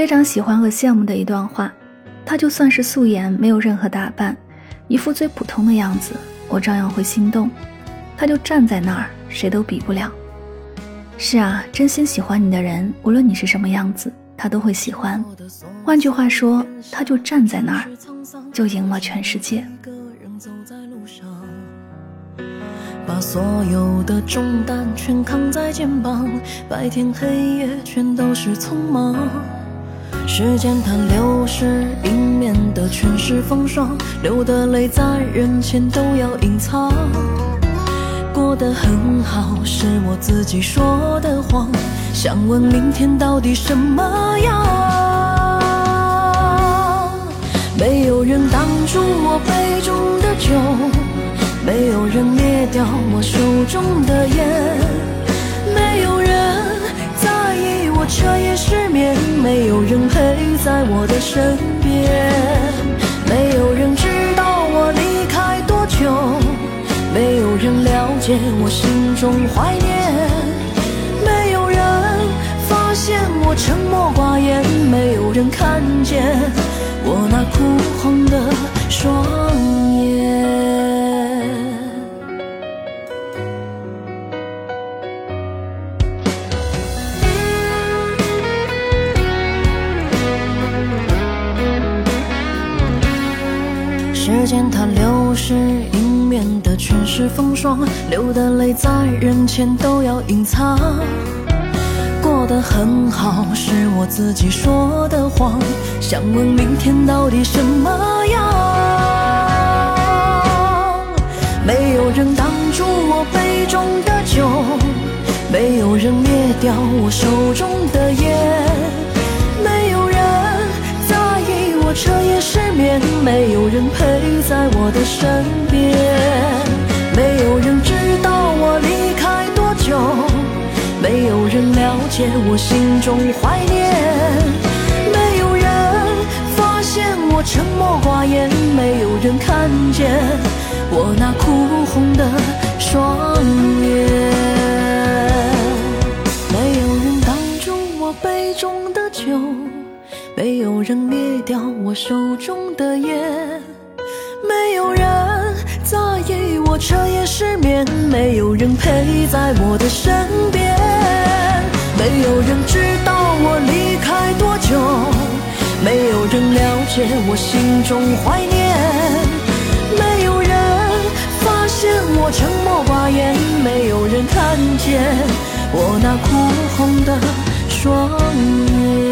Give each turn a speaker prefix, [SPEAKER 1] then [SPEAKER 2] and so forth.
[SPEAKER 1] 非常喜欢和羡慕的一段话，他就算是素颜，没有任何打扮，一副最普通的样子，我照样会心动。他就站在那儿，谁都比不了。是啊，真心喜欢你的人，无论你是什么样子，他都会喜欢。换句话说，他就站在那儿，就赢了全世界。
[SPEAKER 2] 把所有的重担全扛在肩膀，白天黑夜全都是匆忙。时间它流逝，迎面的全是风霜，流的泪在人前都要隐藏。过得很好，是我自己说的谎。想问明天到底什么样？没有人挡住我杯中的酒。没有人灭掉我手中的烟，身边，没有人知道我离开多久，没有人了解我心中怀念，没有人发现我沉默寡言，没有人看见我那哭红的双眼。时间它流逝，迎面的全是风霜，流的泪在人前都要隐藏。过得很好，是我自己说的谎。想问明天到底什么样？没有人挡住我杯中的酒，没有人灭掉我手中的烟。彻夜失眠，没有人陪在我的身边，没有人知道我离开多久，没有人了解我心中怀念，没有人发现我沉默寡言，没有人看见我那哭红的双眼，没有人挡住我杯中的酒。没有人灭掉我手中的烟，没有人在意我彻夜失眠，没有人陪在我的身边，没有人知道我离开多久，没有人了解我心中怀念，没有人发现我沉默寡言，没有人看见我那哭红的双眼。